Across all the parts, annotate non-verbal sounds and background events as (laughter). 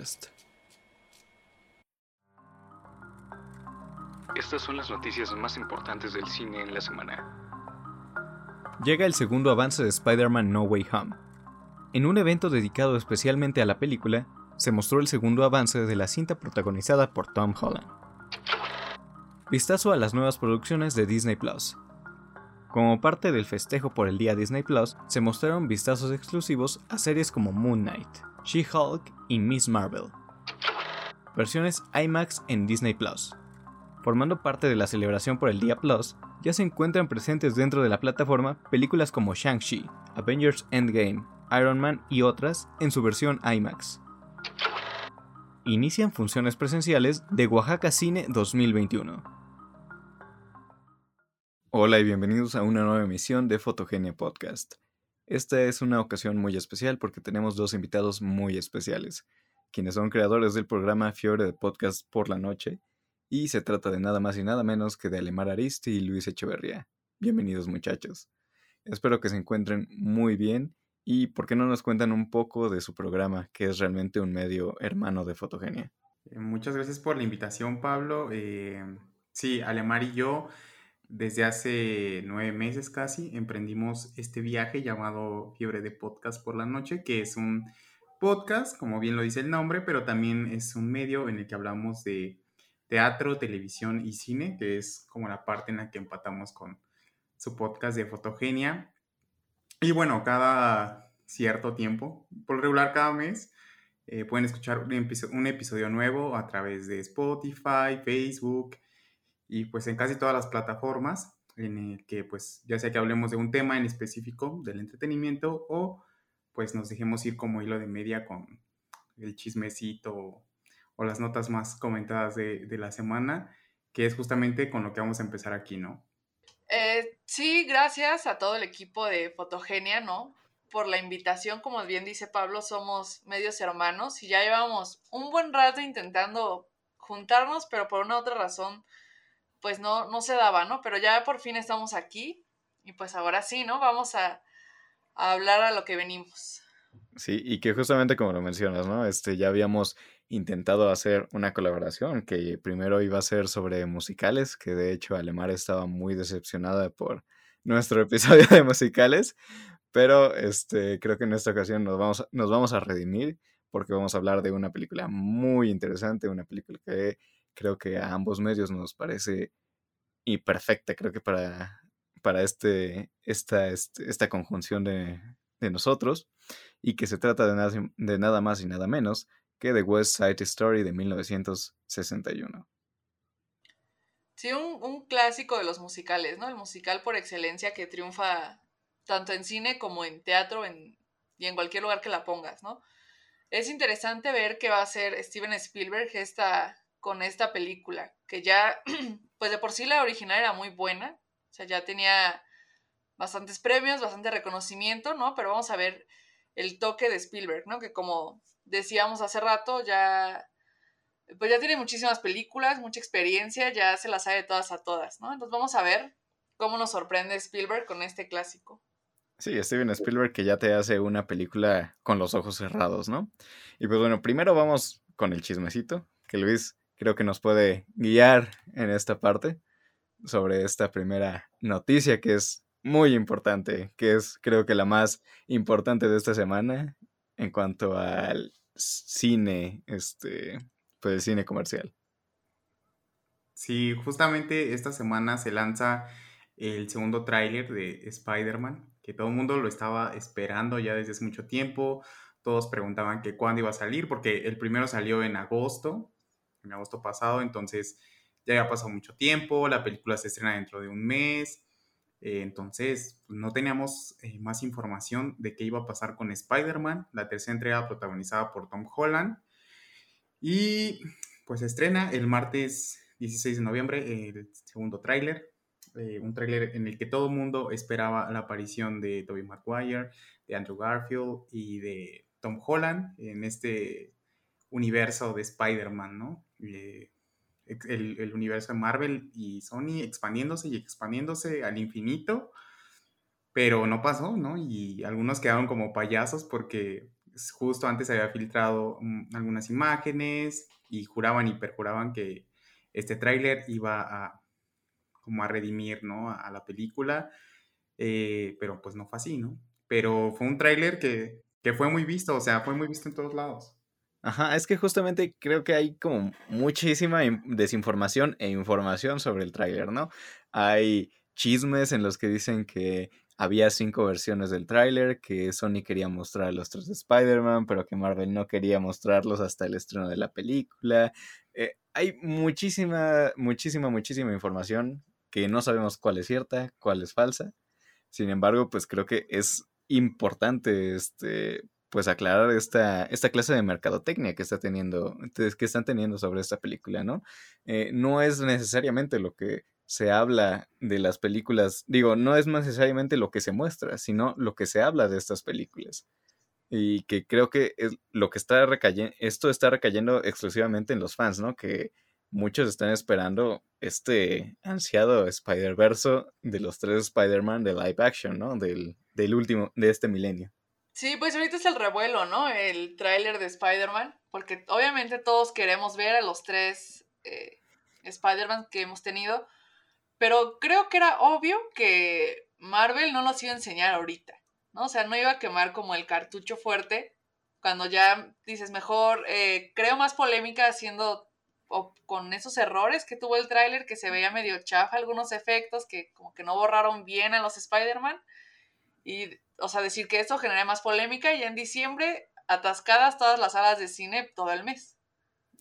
Podcast. Estas son las noticias más importantes del cine en la semana. Llega el segundo avance de Spider-Man No Way Home. En un evento dedicado especialmente a la película, se mostró el segundo avance de la cinta protagonizada por Tom Holland. Vistazo a las nuevas producciones de Disney Plus. Como parte del festejo por el día Disney Plus, se mostraron vistazos exclusivos a series como Moon Knight, She-Hulk y Miss Marvel. Versiones IMAX en Disney Plus. Formando parte de la celebración por el Día Plus, ya se encuentran presentes dentro de la plataforma películas como Shang-Chi, Avengers Endgame, Iron Man y otras en su versión IMAX. Inician funciones presenciales de Oaxaca Cine 2021. Hola y bienvenidos a una nueva emisión de Fotogenia Podcast. Esta es una ocasión muy especial porque tenemos dos invitados muy especiales, quienes son creadores del programa Fiore de Podcast por la Noche y se trata de nada más y nada menos que de Alemar Aristi y Luis Echeverría. Bienvenidos muchachos. Espero que se encuentren muy bien y por qué no nos cuentan un poco de su programa, que es realmente un medio hermano de Fotogenia. Eh, muchas gracias por la invitación, Pablo. Eh, sí, Alemar y yo desde hace nueve meses casi emprendimos este viaje llamado Fiebre de Podcast por la Noche, que es un podcast, como bien lo dice el nombre, pero también es un medio en el que hablamos de teatro, televisión y cine, que es como la parte en la que empatamos con su podcast de fotogenia. Y bueno, cada cierto tiempo, por regular cada mes, eh, pueden escuchar un, un, episodio nuevo a través de Spotify, Facebook y pues en casi todas las plataformas en el que pues ya sea que hablemos de un tema en específico del entretenimiento o pues nos dejemos ir como hilo de media con el chismecito o las notas más comentadas de, la semana, que es justamente con lo que vamos a empezar aquí, ¿no? Eh, sí, gracias a todo el equipo de Fotogenia, ¿no? Por la invitación, como bien dice Pablo, somos medios hermanos y ya llevamos un buen rato intentando juntarnos, pero por una otra razón, pues no, no se daba, ¿no? Pero ya por fin estamos aquí y pues ahora sí, ¿no? Vamos a, hablar a lo que venimos. Sí, y que justamente como lo mencionas, ¿no? Este, ya habíamos intentado hacer una colaboración que primero iba a ser sobre musicales, que de hecho Alemar estaba muy decepcionada por nuestro (laughs) episodio de musicales, pero este, creo que en esta ocasión nos vamos, nos vamos a redimir porque vamos a hablar de una película muy interesante, una película que creo que a ambos medios nos parece y perfecta, creo que para, para este, esta, este, esta conjunción de, de nosotros, y que se trata de nada, de nada más y nada menos que The West Side Story de 1961. Sí, un, clásico de los musicales, ¿no? El musical por excelencia que triunfa tanto en cine como en teatro y en cualquier lugar que la pongas, ¿no? Es interesante ver qué va a hacer Steven Spielberg esta, con esta película, que ya, (clears throat) pues de por sí la original era muy buena, o sea, ya tenía bastantes premios, bastante reconocimiento, ¿no? Pero vamos a ver el toque de Spielberg, ¿no? Que como decíamos hace rato, ya, pues ya tiene muchísimas películas, mucha experiencia, ya se las sabe todas a todas, ¿no? Entonces vamos a ver cómo nos sorprende Spielberg con este clásico. Sí, Steven Spielberg que ya te hace una película con los ojos cerrados, ¿no? Y pues bueno, primero vamos con el chismecito, que Luis creo que nos puede guiar en esta parte sobre esta primera noticia que es muy importante, que es creo que la más importante de esta semana en cuanto al cine, este, pues el cine comercial. Sí, justamente esta semana se lanza el segundo tráiler de Spider-Man, que todo el mundo lo estaba esperando ya desde hace mucho tiempo. Todos preguntaban que cuándo iba a salir, porque el primero salió en agosto, en agosto pasado, entonces ya había pasado mucho tiempo, la película se estrena dentro de un mes, eh, entonces, pues, no teníamos eh, más información de qué iba a pasar con Spider-Man, la tercera entrega protagonizada por Tom Holland. Y pues se estrena el martes 16 de noviembre el segundo tráiler, eh, un tráiler en el que todo el mundo esperaba la aparición de Tobey Maguire, de Andrew Garfield y de Tom Holland en este universo de Spider-Man, ¿no? El, universo de Marvel y Sony expandiéndose y expandiéndose al infinito, pero no pasó, ¿no? Y algunos quedaron como payasos porque justo antes se había filtrado mm, algunas imágenes y juraban y perjuraban que este tráiler iba a como a redimir, ¿no? A, la película, eh, pero pues no fue así, ¿no? Pero fue un tráiler que, que fue muy visto, o sea, fue muy visto en todos lados. Ajá, es que justamente creo que hay como muchísima desinformación e información sobre el tráiler, ¿no? Hay chismes en los que dicen que había cinco versiones del tráiler, que Sony quería mostrar los tres de Spider-Man, pero que Marvel no quería mostrarlos hasta el estreno de la película. Eh, hay muchísima, muchísima, muchísima información que no sabemos cuál es cierta, cuál es falsa. Sin embargo, pues creo que es importante este, pues aclarar esta, esta clase de mercadotecnia que está teniendo, que están teniendo sobre esta película, ¿no? Eh, no es necesariamente lo que se habla de las películas, digo, no es necesariamente lo que se muestra, sino lo que se habla de estas películas. Y que creo que es lo que está recayendo, esto está recayendo exclusivamente en los fans, ¿no? Que muchos están esperando este ansiado Spider-Verse de los tres Spider-Man de live action, ¿no? Del, del último, de este milenio. Sí, pues ahorita es el revuelo, ¿no? El tráiler de Spider-Man, porque obviamente todos queremos ver a los tres eh, Spider-Man que hemos tenido, pero creo que era obvio que Marvel no nos iba a enseñar ahorita, ¿no? O sea, no iba a quemar como el cartucho fuerte cuando ya dices, mejor, eh, creo más polémica haciendo o con esos errores que tuvo el tráiler, que se veía medio chafa algunos efectos, que como que no borraron bien a los Spider-Man. Y, o sea, decir que esto genera más polémica y en diciembre atascadas todas las salas de cine todo el mes.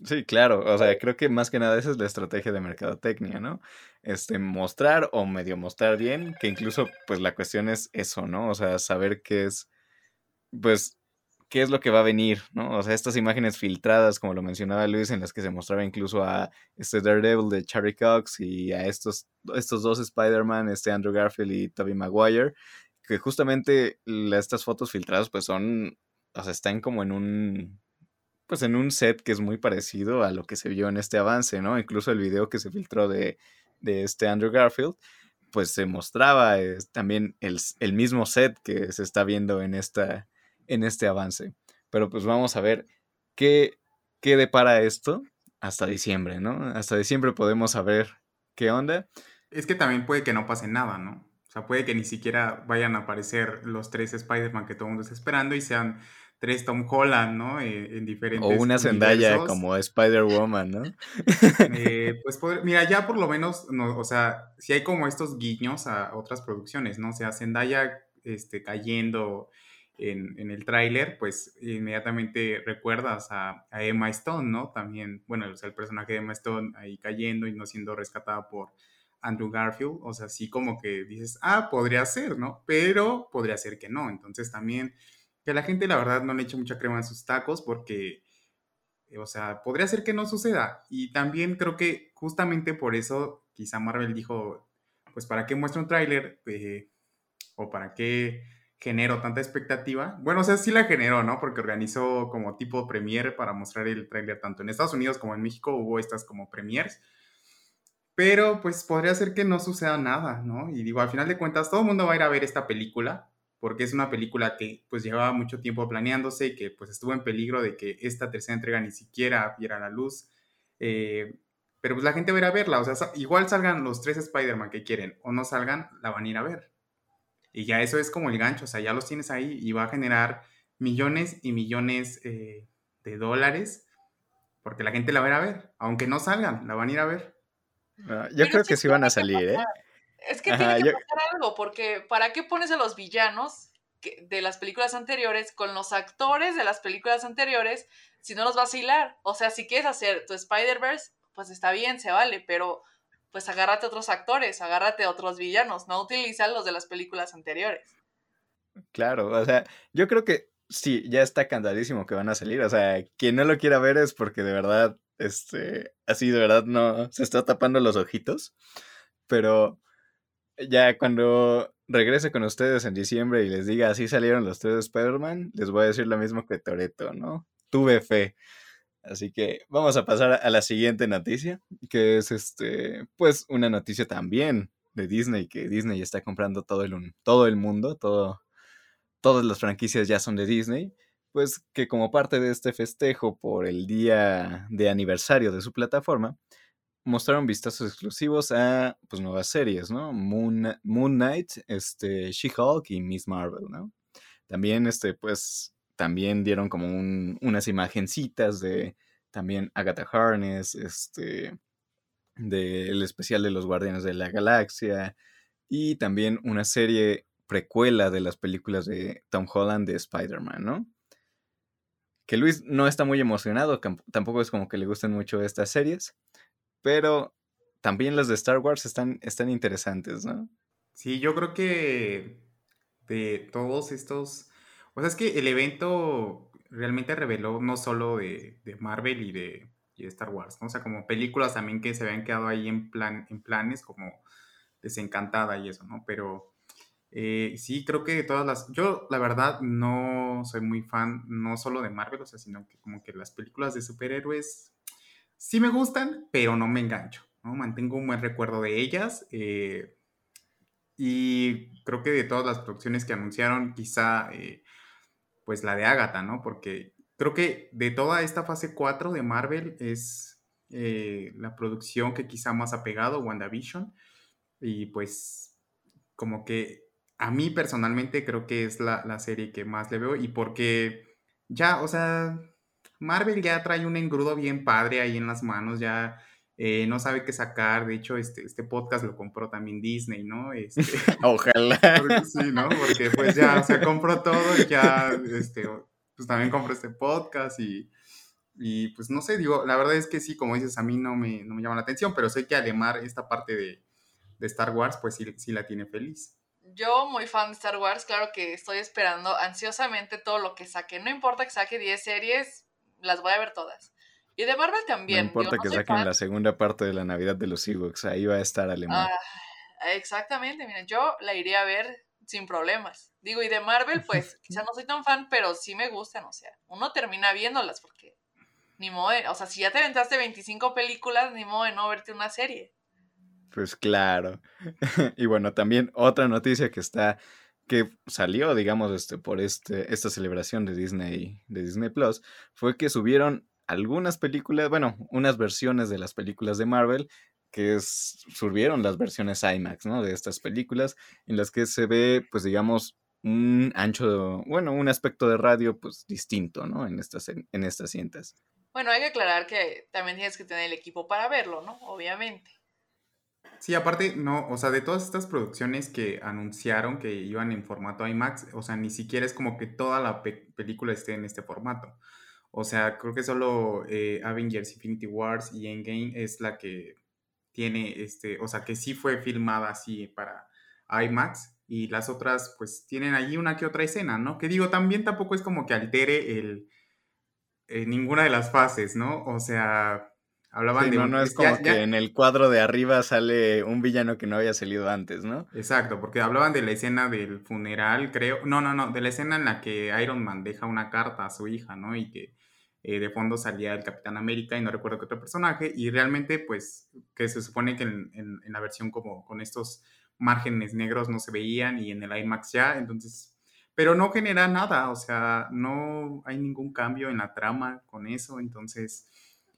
Sí, claro, o sea, creo que más que nada esa es la estrategia de mercadotecnia, ¿no? Este, mostrar o medio mostrar bien, que incluso, pues la cuestión es eso, ¿no? O sea, saber qué es, pues, qué es lo que va a venir, ¿no? O sea, estas imágenes filtradas, como lo mencionaba Luis, en las que se mostraba incluso a este Daredevil de Charlie Cox y a estos, estos dos Spider-Man, este Andrew Garfield y Tobey Maguire, que justamente estas fotos filtradas pues son, o sea, están como en un, pues en un set que es muy parecido a lo que se vio en este avance, ¿no? Incluso el video que se filtró de, de este Andrew Garfield, pues se mostraba eh, también el, el, mismo set que se está viendo en, esta, en este avance. Pero pues vamos a ver qué, qué depara esto hasta diciembre, ¿no? Hasta diciembre podemos saber qué onda. Es que también puede que no pase nada, ¿no? O sea, puede que ni siquiera vayan a aparecer los tres Spider-Man que todo el mundo está esperando y sean tres Tom Holland, ¿no? Eh, en diferentes. O una Zendaya como Spider-Woman, ¿no? Eh, pues mira, ya por lo menos, no, o sea, si hay como estos guiños a otras producciones, ¿no? O sea, Zendaya este, cayendo en, en el tráiler, pues inmediatamente recuerdas a, a, Emma Stone, ¿no? También, bueno, o sea, el personaje de Emma Stone ahí cayendo y no siendo rescatada por Andrew Garfield, o sea, sí como que dices, ah, podría ser, ¿no? Pero podría ser que no. Entonces también que la gente la verdad no le eche mucha crema en sus tacos porque, o sea, podría ser que no suceda. Y también creo que justamente por eso quizá Marvel dijo, pues para qué muestra un tráiler eh, o para qué genero tanta expectativa. Bueno, o sea, sí la generó, ¿no? Porque organizó como tipo premiere para mostrar el tráiler tanto en Estados Unidos como en México hubo estas como premiers pero pues podría ser que no suceda nada, ¿no? Y digo, al final de cuentas, todo el mundo va a ir a ver esta película, porque es una película que pues llevaba mucho tiempo planeándose y que pues estuvo en peligro de que esta tercera entrega ni siquiera viera la luz. Eh, pero pues la gente va a ir a verla, o sea, igual salgan los tres Spider-Man que quieren o no salgan, la van a ir a ver. Y ya eso es como el gancho, o sea, ya los tienes ahí y va a generar millones y millones eh, de dólares porque la gente la va a ir a ver, aunque no salgan, la van a ir a ver. Ah, yo creo que sí van a salir, ¿eh? Es que tiene que pasar algo, porque ¿para qué pones a los villanos de las películas anteriores con los actores de las películas anteriores si no los vas a hilar? O sea, si quieres hacer tu Spider-Verse, pues está bien, se vale, pero pues agárrate a otros actores, agárrate a otros villanos, no utiliza los de las películas anteriores. Claro, o sea, yo creo que sí, ya está cantadísimo que van a salir. O sea, quien no lo quiera ver es porque de verdad este, así de verdad no se está tapando los ojitos. Pero ya cuando regrese con ustedes en diciembre y les diga así salieron los tres de Spider-Man, les voy a decir lo mismo que Toreto, ¿no? Tuve fe. Así que vamos a pasar a la siguiente noticia, que es este, pues una noticia también de Disney, que Disney está comprando todo el, todo el mundo, todo, todas las franquicias ya son de Disney, pues que como parte de este festejo por el día de aniversario de su plataforma, mostraron vistazos exclusivos a pues nuevas series, ¿no? Moon, Moon Knight, este, She-Hulk y Miss Marvel, ¿no? También, este, pues, también dieron como unas imagencitas de también Agatha Harness, este, del especial de los Guardianes de la Galaxia y también una serie precuela de las películas de Tom Holland de Spider-Man, ¿no? Que Luis no está muy emocionado, tampoco es como que le gusten mucho estas series, pero también las de Star Wars están, están interesantes, ¿no? Sí, yo creo que de todos estos, o sea, es que el evento realmente reveló no solo de, Marvel y de, Star Wars, ¿no? O sea, como películas también que se habían quedado ahí en, plan, en planes, como Desencantada y eso, ¿no? Pero eh, sí, creo que todas las, yo la verdad no soy muy fan, no solo de Marvel, o sea, sino que como que las películas de superhéroes sí me gustan, pero no me engancho, ¿no? Mantengo un buen recuerdo de ellas. Eh, y creo que de todas las producciones que anunciaron, quizá eh, pues la de Agatha, ¿no? Porque creo que de toda esta fase 4 de Marvel es la producción que quizá más ha pegado, WandaVision. Y pues como que a mí personalmente creo que es la, la serie que más le veo y porque ya, o sea, Marvel ya trae un engrudo bien padre ahí en las manos, ya eh, no sabe qué sacar. De hecho, este, este podcast lo compró también Disney, ¿no? Este, (laughs) Ojalá. (laughs) sí, ¿no? Porque pues ya, o sea, compró todo y ya, este, pues también compró este podcast y, y pues no sé, digo, la verdad es que sí, como dices, a mí no me, no me llama la atención, pero sé que Alemar esta parte de, de Star Wars, pues sí, sí la tiene feliz. Yo, muy fan de Star Wars, claro que estoy esperando ansiosamente todo lo que saque. No importa que saque 10 series, las voy a ver todas. Y de Marvel también. No importa que saquen la segunda parte de la Navidad de los Ewoks, ahí va a estar alemán. Ah, exactamente, miren, yo la iría a ver sin problemas. Digo, y de Marvel, pues, (laughs) quizá no soy tan fan, pero sí me gustan, o sea, uno termina viéndolas porque ni modo, o sea, si ya te aventaste 25 películas, ni modo de no verte una serie. Pues claro. (laughs) y bueno, también otra noticia que está que salió, digamos, este, por este, esta celebración de Disney, de Disney Plus, fue que subieron algunas películas, bueno, unas versiones de las películas de Marvel, que es, las versiones IMAX, ¿no? De estas películas, en las que se ve, pues digamos, un ancho, bueno, un aspecto de radio, pues distinto, ¿no? En estas, en estas cintas. Bueno, hay que aclarar que también tienes que tener el equipo para verlo, ¿no? Obviamente. Sí, aparte, no, o sea, de todas estas producciones que anunciaron que iban en formato IMAX, o sea, ni siquiera es como que toda la película esté en este formato. O sea, creo que solo eh, Avengers Infinity Wars y Endgame es la que tiene, este, o sea, que sí fue filmada así para IMAX y las otras pues tienen allí una que otra escena, ¿no? Que digo, también tampoco es como que altere el, eh, ninguna de las fases, ¿no? O sea, Hablaban de no, no es como que en el cuadro de arriba sale un villano que no había salido antes, ¿no? Exacto, porque hablaban de la escena del funeral, creo. No, no, no, de la escena en la que Iron Man deja una carta a su hija, ¿no? Y que eh, de fondo salía el Capitán América y no recuerdo qué otro personaje. Y realmente, pues, que se supone que en, en, en la versión como con estos márgenes negros no se veían y en el IMAX ya, entonces pero no genera nada, o sea, no hay ningún cambio en la trama con eso, entonces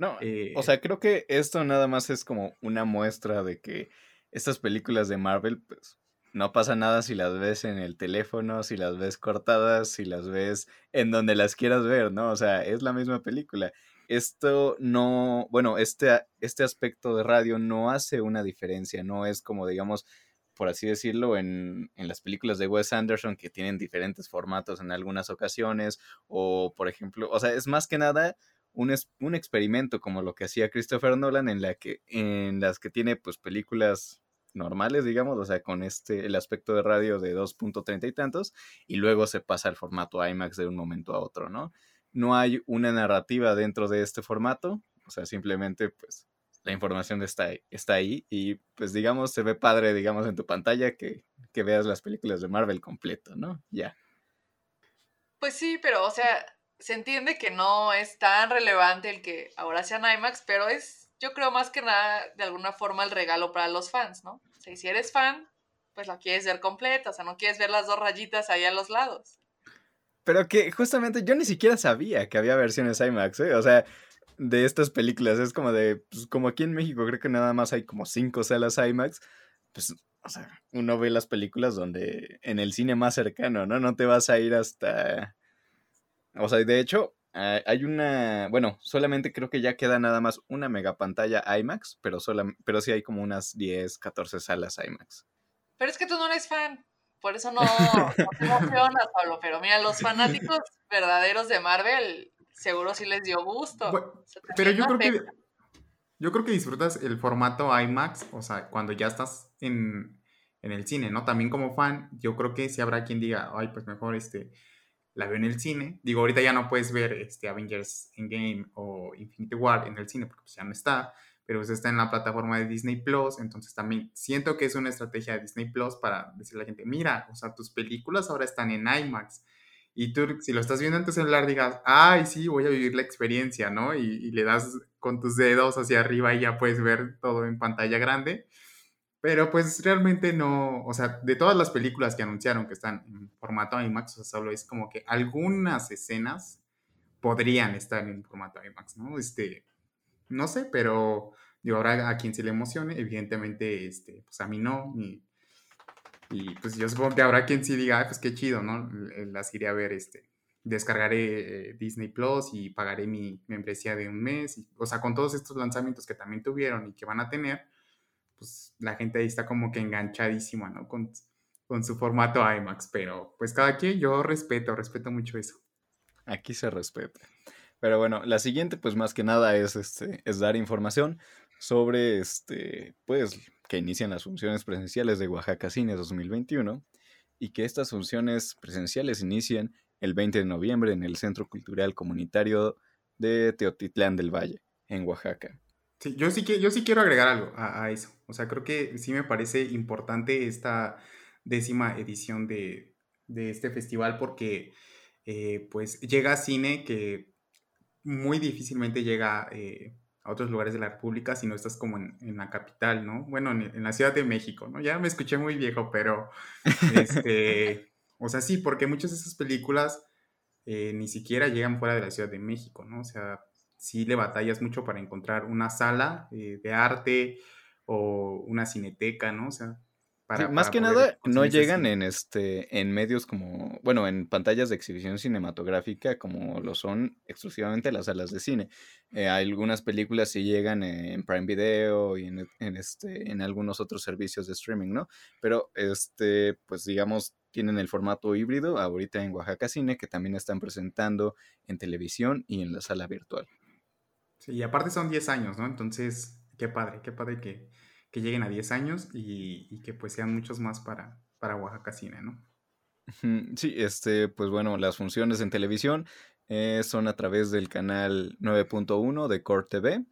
no, eh, o sea, creo que esto nada más es como una muestra de que estas películas de Marvel, pues, no pasa nada si las ves en el teléfono, si las ves cortadas, si las ves en donde las quieras ver, ¿no? O sea, es la misma película. Esto no, bueno, este, este aspecto de radio no hace una diferencia, no es como, digamos, por así decirlo, en, en, las películas de Wes Anderson que tienen diferentes formatos en algunas ocasiones, o por ejemplo, o sea, es más que nada un, un experimento como lo que hacía Christopher Nolan en, la que, en las que tiene pues películas normales, digamos, o sea, con este, el aspecto de radio de 2.30 y tantos, y luego se pasa al formato IMAX de un momento a otro, ¿no? No hay una narrativa dentro de este formato, o sea, simplemente pues la información está ahí, está ahí y pues digamos se ve padre, digamos, en tu pantalla que, que veas las películas de Marvel completo, ¿no? Ya. Pues sí, pero o sea, se entiende que no es tan relevante el que ahora sean IMAX, pero es, yo creo más que nada, de alguna forma, el regalo para los fans, ¿no? O sea, si eres fan, pues lo quieres ver completa, o sea, no quieres ver las dos rayitas ahí a los lados. pero que justamente yo ni siquiera sabía que había versiones IMAX, ¿eh? O sea, de estas películas. Es como de, pues como aquí en México creo que nada más hay como cinco salas IMAX, pues, o sea, uno ve las películas donde en el cine más cercano, ¿no? No te vas a ir hasta... O sea, de hecho, hay una, bueno, solamente creo que ya queda nada más una megapantalla IMAX, pero, sola, pero sí hay como unas 10, 14 salas IMAX. Pero es que tú no eres fan, por eso no, (laughs) no te emocionas, Pablo. Pero mira, los fanáticos (laughs) verdaderos de Marvel seguro sí les dio gusto. pero yo creo que yo creo que disfrutas el formato IMAX, o sea, cuando ya estás en, en, el cine, ¿no? También como fan, yo creo que sí habrá quien diga, ay, pues mejor este, la veo en el cine. Digo, ahorita ya no puedes ver este, Avengers Endgame o Infinity War en el cine porque pues, ya no está, pero pues está en la plataforma de Disney Plus, entonces también siento que es una estrategia de Disney Plus para decirle a la gente, mira, o sea, tus películas ahora están en IMAX y tú, si lo estás viendo en tu celular, digas, ay, sí, voy a vivir la experiencia, ¿no? Y, le das con tus dedos hacia arriba y ya puedes ver todo en pantalla grande. Pero pues realmente no, o sea, de todas las películas que anunciaron que están en formato IMAX, o sea, solo es como que algunas escenas podrían estar en formato IMAX, ¿no? Este, no sé, pero digo, ahora a quien se le emocione, evidentemente, este, pues a mí no, y pues yo supongo que habrá quien sí diga, pues qué chido, ¿no? Las iré a ver, este, descargaré eh, Disney Plus y pagaré mi membresía de un mes. Y, o sea, con todos estos lanzamientos que también tuvieron y que van a tener, pues la gente ahí está como que enganchadísima, ¿no? Con, con su formato IMAX. Pero pues cada quien, yo respeto, respeto mucho eso. Aquí se respeta. Pero bueno, la siguiente, pues más que nada es, este, es dar información sobre, este, pues, que inician las funciones presenciales de Oaxaca Cine 2021 y que estas funciones presenciales inician el 20 de noviembre en el Centro Cultural Comunitario de Teotitlán del Valle, en Oaxaca. Sí, yo sí, yo sí quiero agregar algo a, eso. O sea, creo que sí me parece importante esta décima edición de, este festival porque eh, pues llega cine que muy difícilmente llega eh, a otros lugares de la República si no estás como en, la capital, ¿no? Bueno, en, la Ciudad de México, ¿no? Ya me escuché muy viejo, pero, este, (laughs) o sea, sí, porque muchas de esas películas eh, ni siquiera llegan fuera de la Ciudad de México, ¿no? O sea, sí le batallas mucho para encontrar una sala eh, de arte o una cineteca, ¿no? O sea, más que nada no llegan en este en medios como bueno en pantallas de exhibición cinematográfica como lo son exclusivamente las salas de cine. Eh, algunas películas sí llegan en Prime Video y en, este en algunos otros servicios de streaming no pero este pues digamos tienen el formato híbrido ahorita en Oaxaca Cine que también están presentando en televisión y en la sala virtual sí y aparte son 10 años no entonces qué padre qué padre que que lleguen a 10 años y, que pues sean muchos más para, para Oaxaca Cine, ¿no? Sí, este, pues bueno, las funciones en televisión eh, son a través del canal 9.1 de Core TV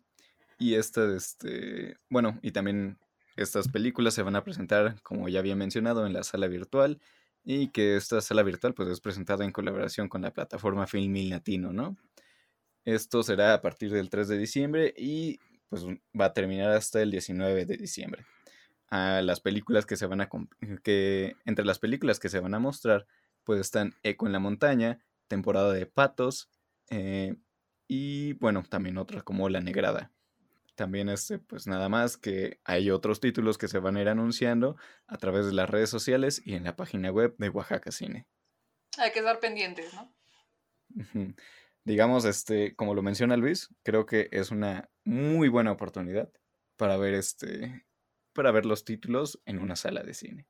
y esta, este, bueno, y también estas películas se van a presentar, como ya había mencionado, en la sala virtual y que esta sala virtual pues es presentada en colaboración con la plataforma Filmil Latino, ¿no? Esto será a partir del 3 de diciembre y pues va a terminar hasta el 19 de diciembre. A las películas que se van a que entre las películas que se van a mostrar pues están Eco en la montaña, temporada de patos eh, y bueno también otras como La Negrada. También este pues nada más que hay otros títulos que se van a ir anunciando a través de las redes sociales y en la página web de Oaxaca Cine. Hay que estar pendientes, ¿no? Digamos, este, como lo menciona Luis, creo que es una muy buena oportunidad para ver este, para ver los títulos en una sala de cine.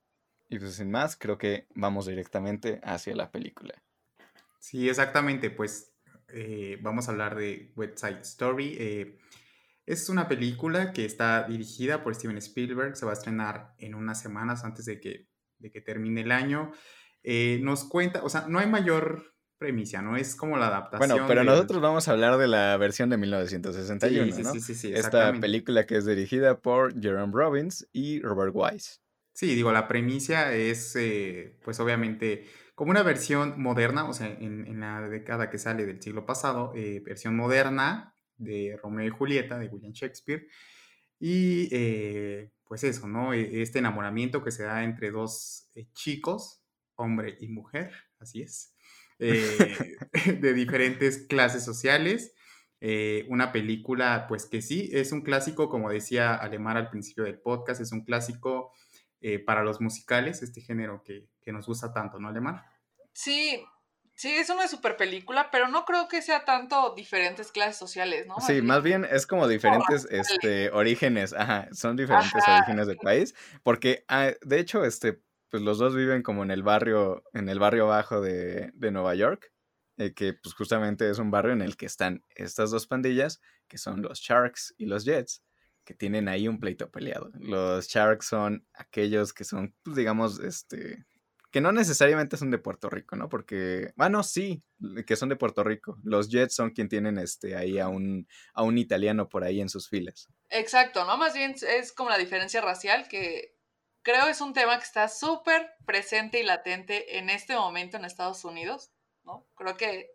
Y pues sin más, creo que vamos directamente hacia la película. Sí, exactamente, pues eh, vamos a hablar de West Side Story. Eh, es una película que está dirigida por Steven Spielberg, se va a estrenar en unas semanas antes de que, de que termine el año. Eh, nos cuenta, o sea, no hay mayor premisa, ¿no? Es como la adaptación. Bueno, pero nosotros vamos a hablar de la versión de 1961, sí, ¿no? Sí, sí, sí, Esta película que es dirigida por Jerome Robbins y Robert Wise. Sí, digo, la premisa es, eh, pues obviamente, como una versión moderna, o sea, en, la década que sale del siglo pasado, eh, versión moderna de Romeo y Julieta, de William Shakespeare. Y eh, pues eso, ¿no? E, este enamoramiento que se da entre dos chicos, hombre y mujer, así es. Eh, (laughs) de diferentes clases sociales. Eh, una película, pues que sí, es un clásico, como decía Alemar al principio del podcast, es un clásico eh, para los musicales, este género que, que, nos gusta tanto, ¿no, Alemar? Sí, sí, es una super película, pero no creo que sea tanto diferentes clases sociales, ¿no? sí, más bien es como diferentes este, orígenes, ajá, son diferentes orígenes del país, porque ah, de hecho, este, pues los dos viven como en el barrio, en el barrio bajo de, de Nueva York, eh, que pues justamente es un barrio en el que están estas dos pandillas, que son los Sharks y los Jets, que tienen ahí un pleito peleado. Los Sharks son aquellos que son, pues digamos, este, que no necesariamente son de Puerto Rico, ¿no? Porque, bueno, sí, que son de Puerto Rico. Los Jets son quien tienen este ahí a un, a un italiano por ahí en sus filas. Exacto, ¿no? Más bien es como la diferencia racial que creo es un tema que está súper presente y latente en este momento en Estados Unidos, ¿no? Creo que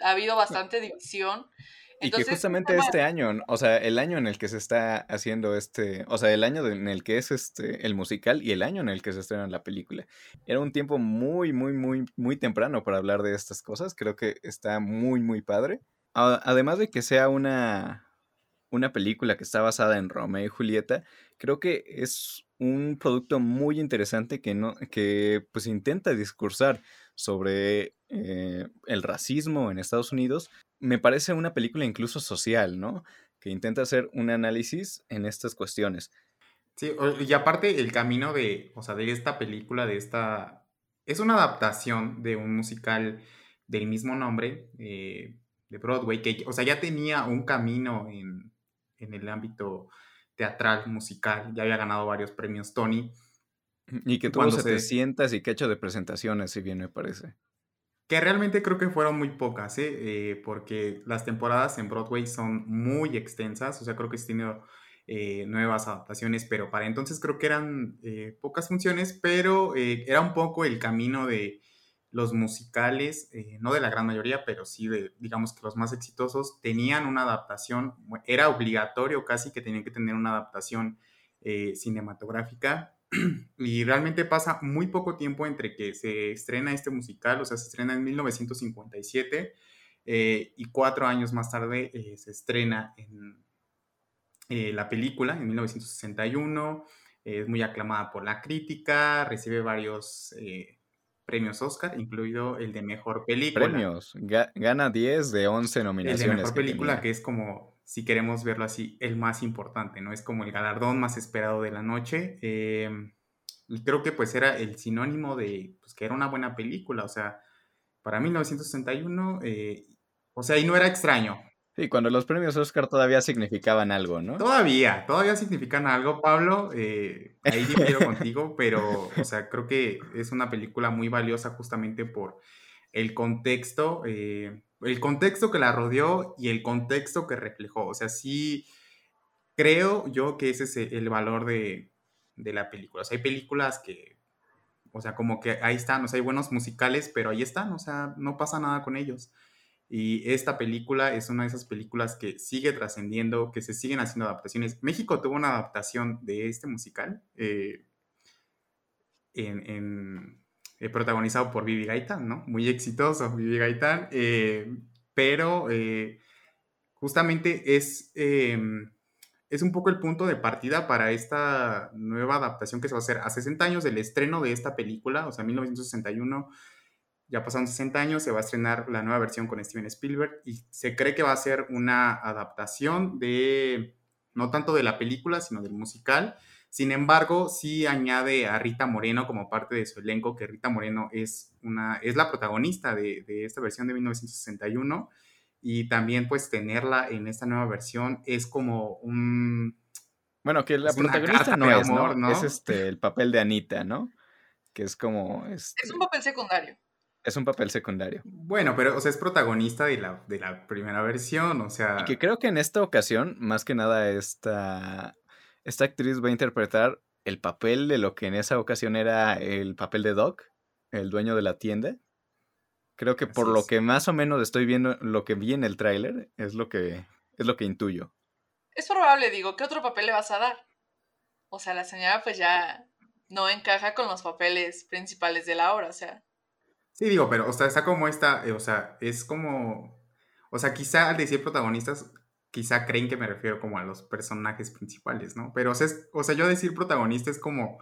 ha habido bastante división. y que justamente este año, o sea, el año en el que se está haciendo este, o sea, el año en el que es este el musical y el año en el que se estrena la película. Era un tiempo muy, muy, muy, muy temprano para hablar de estas cosas. Creo que está muy, muy padre. Además de que sea una, una película que está basada en Romeo y Julieta, creo que es un producto muy interesante que, no, que pues intenta discursar sobre eh, el racismo en Estados Unidos. Me parece una película incluso social, ¿no? Que intenta hacer un análisis en estas cuestiones. Sí, y aparte el camino de, o sea, de esta película, de esta... Es una adaptación de un musical del mismo nombre, eh, de Broadway, que, o sea, ya tenía un camino en, en el ámbito teatral, musical, ya había ganado varios premios Tony. Y que tuvo 700 y que ha hecho de presentaciones, si bien me parece. Que realmente creo que fueron muy pocas, ¿eh? ¿eh? porque las temporadas en Broadway son muy extensas, o sea, creo que sí tenido eh, nuevas adaptaciones, pero para entonces creo que eran pocas funciones, pero era un poco el camino de los musicales, eh, no de la gran mayoría, pero sí de, digamos que los más exitosos, tenían una adaptación, era obligatorio casi que tenían que tener una adaptación eh, cinematográfica. (clears throat) Y realmente pasa muy poco tiempo entre que se estrena este musical, o sea, se estrena en 1957 eh, y cuatro años más tarde se estrena en la película, en 1961. es muy aclamada por la crítica, recibe varios premios Oscar, incluido el de mejor película. Premios, gana 10 de 11 nominaciones. El de mejor película, que es como, si queremos verlo así, el más importante, ¿no? Es como el galardón más esperado de la noche. Em, y creo que pues era el sinónimo de pues, que era una buena película, o sea, para 1961, eh, o sea, y no era extraño, Sí, cuando los premios Oscar todavía significaban algo, ¿no? Todavía, todavía significan algo, Pablo. Eh, ahí difiero contigo, pero, o sea, creo que es una película muy valiosa justamente por el contexto, eh, el contexto que la rodeó y el contexto que reflejó. O sea, sí creo yo que ese es el valor de, de la película. O sea, hay películas que, o sea, como que ahí están, o sea, hay buenos musicales, pero ahí están, o sea, no pasa nada con ellos. Y esta película es una de esas películas que sigue trascendiendo, que se siguen haciendo adaptaciones. México tuvo una adaptación de este musical, eh, en, eh, protagonizado por Vivi Gaitán, ¿no? Muy exitoso, Vivi Gaitán, eh, pero justamente es, em, es un poco el punto de partida para esta nueva adaptación que se va a hacer a 60 años del estreno de esta película, o sea, 1961 ya pasaron 60 años, se va a estrenar la nueva versión con Steven Spielberg y se cree que va a ser una adaptación de, no tanto de la película, sino del musical. Sin embargo, sí añade a Rita Moreno como parte de su elenco, que Rita Moreno es, una, es la protagonista de, esta versión de 1961 y también pues tenerla en esta nueva versión es como un... Bueno, que la protagonista no es, ¿no? Es este, el papel de Anita, ¿no? Que es como... Este... Es un papel secundario. Es un papel secundario. Bueno, pero, o sea, es protagonista de la, de la primera versión, o sea... Y que creo que en esta ocasión, más que nada, esta, esta actriz va a interpretar el papel de lo que en esa ocasión era el papel de Doc, el dueño de la tienda. Creo que por lo que más o menos estoy viendo, lo que vi en el tráiler, es lo que es lo que intuyo. Es probable, digo, ¿qué otro papel le vas a dar? O sea, la señora pues ya no encaja con los papeles principales de la obra, o sea. Sí, digo, pero, o sea, está como esta, eh, o sea, es como, o sea, quizá al decir protagonistas, quizá creen que me refiero como a los personajes principales, ¿no? Pero, o sea, o sea yo decir protagonista es como,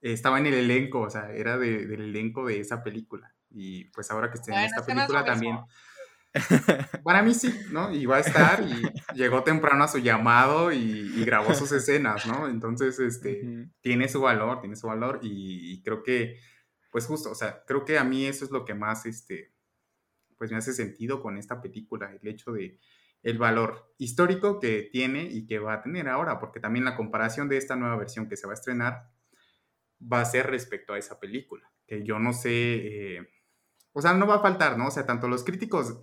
estaba en el elenco, o sea, era del elenco de esa película. Y pues ahora que esté en esta película también... Para mí sí, ¿no? Y va a estar y llegó temprano a su llamado y, grabó sus (laughs) escenas, ¿no? Entonces, este, tiene su valor, tiene su valor y, creo que, pues justo, o sea, creo que a mí eso es lo que más, este, pues me hace sentido con esta película, el hecho de el valor histórico que tiene y que va a tener ahora, porque también la comparación de esta nueva versión que se va a estrenar va a ser respecto a esa película, que yo no sé, eh, o sea, no va a faltar, ¿no? O sea, tanto los críticos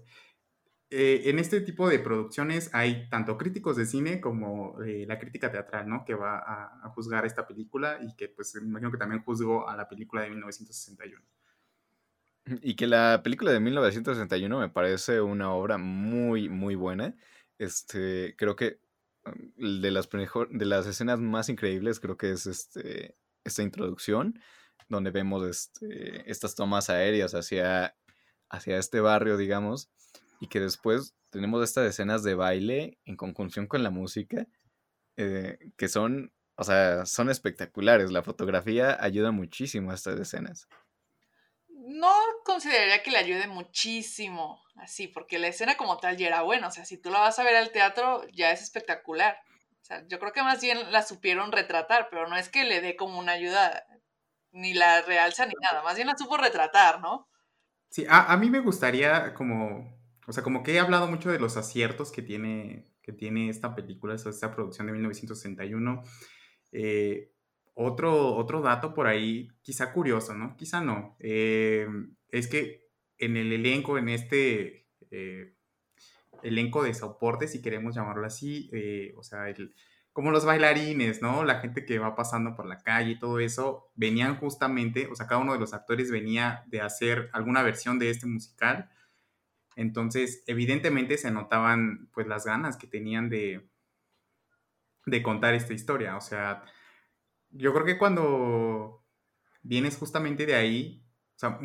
eh, en este tipo de producciones hay tanto críticos de cine como eh, la crítica teatral, ¿no? Que va a, juzgar esta película y que pues me imagino que también juzgó a la película de 1961. Y que la película de 1961 me parece una obra muy, muy buena. Este, creo que um, de las, de las escenas más increíbles creo que es este, esta introducción, donde vemos este, estas tomas aéreas hacia, hacia este barrio, digamos, y que después tenemos estas escenas de baile en conjunción con la música, eh, que son, o sea, son espectaculares. La fotografía ayuda muchísimo a estas escenas. No consideraría que le ayude muchísimo, así, porque la escena como tal ya era buena. O sea, si tú la vas a ver al teatro, ya es espectacular. O sea, yo creo que más bien la supieron retratar, pero no es que le dé como una ayuda, ni la realza ni nada. Más bien la supo retratar, ¿no? Sí, a, a mí me gustaría como o sea, como que he hablado mucho de los aciertos que tiene, que tiene esta película, esta producción de 1961. Eh, otro, otro dato por ahí, quizá curioso, ¿no? Quizá no. Eh, es que en el elenco, en este eh, elenco de soporte, si queremos llamarlo así, o sea, como los bailarines, ¿no? La gente que va pasando por la calle y todo eso, venían justamente, o sea, cada uno de los actores venía de hacer alguna versión de este musical entonces, evidentemente se notaban pues las ganas que tenían de, de contar esta historia. O sea, yo creo que cuando vienes justamente de ahí, o sea,